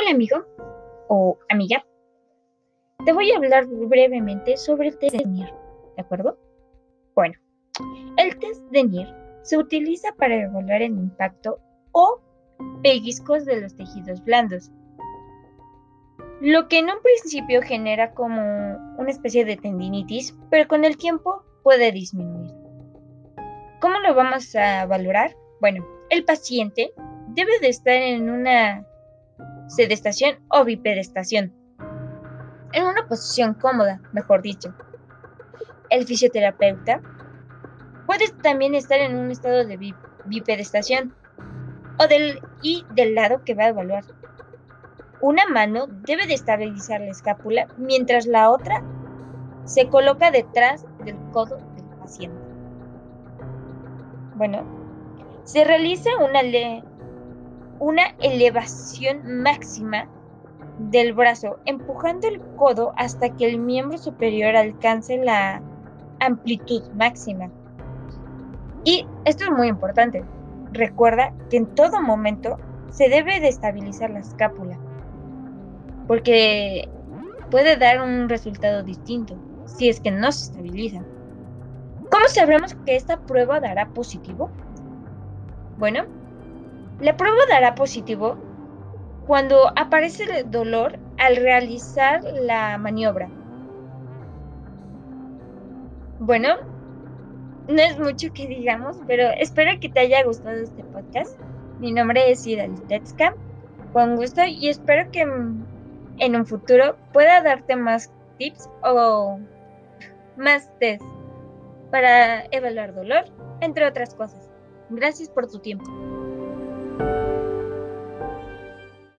Hola amigo o amiga. Te voy a hablar brevemente sobre el test de NIR, ¿de acuerdo? Bueno, el test de NIR se utiliza para evaluar el impacto o pellizcos de los tejidos blandos, lo que en un principio genera como una especie de tendinitis, pero con el tiempo puede disminuir. ¿Cómo lo vamos a valorar? Bueno, el paciente debe de estar en una sedestación o bipedestación. En una posición cómoda, mejor dicho. El fisioterapeuta puede también estar en un estado de bipedestación o del, y del lado que va a evaluar. Una mano debe de estabilizar la escápula mientras la otra se coloca detrás del codo del paciente. Bueno, se realiza una, una elevación máxima del brazo, empujando el codo hasta que el miembro superior alcance la amplitud máxima. Y esto es muy importante. Recuerda que en todo momento se debe de estabilizar la escápula, porque puede dar un resultado distinto si es que no se estabiliza. ¿Cómo sabremos que esta prueba dará positivo? Bueno, la prueba dará positivo cuando aparece el dolor al realizar la maniobra. Bueno, no es mucho que digamos, pero espero que te haya gustado este podcast. Mi nombre es Ida Tetska. Con gusto y espero que en un futuro pueda darte más tips o más test para evaluar dolor, entre otras cosas. Gracias por tu tiempo.